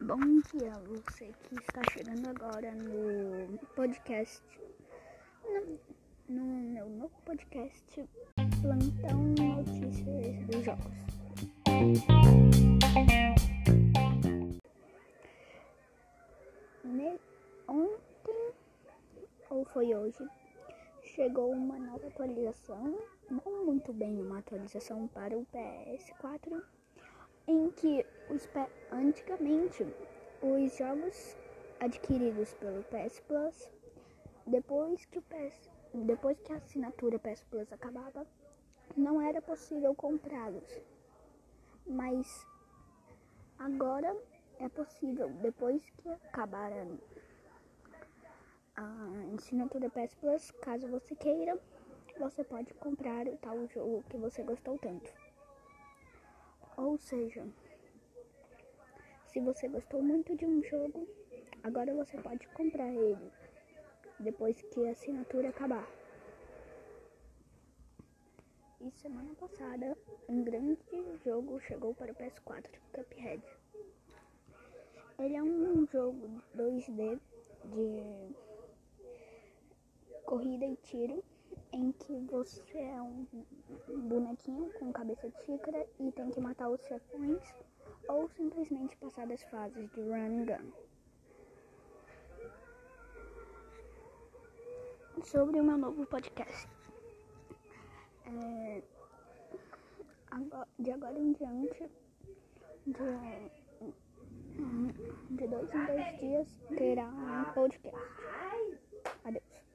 Bom dia, você que está chegando agora no podcast, no, no meu novo podcast, Plantão Notícias dos Jogos. Ne ontem, ou foi hoje, chegou uma nova atualização, não muito bem uma atualização para o PS4 em que os, antigamente os jogos adquiridos pelo PS Plus, depois que o PS, depois que a assinatura PS Plus acabava, não era possível comprá-los. Mas agora é possível, depois que acabar a assinatura PS Plus, caso você queira, você pode comprar o tal jogo que você gostou tanto. Ou seja, se você gostou muito de um jogo, agora você pode comprar ele depois que a assinatura acabar. E semana passada, um grande jogo chegou para o PS4, Cuphead. Ele é um jogo 2D de corrida e tiro em que você é um bonequinho com cabeça de xícara e tem que matar os chefões ou simplesmente passar das fases de run and gun. Sobre o meu novo podcast. É, de agora em diante, de, de dois em dois dias, terá um podcast. Adeus.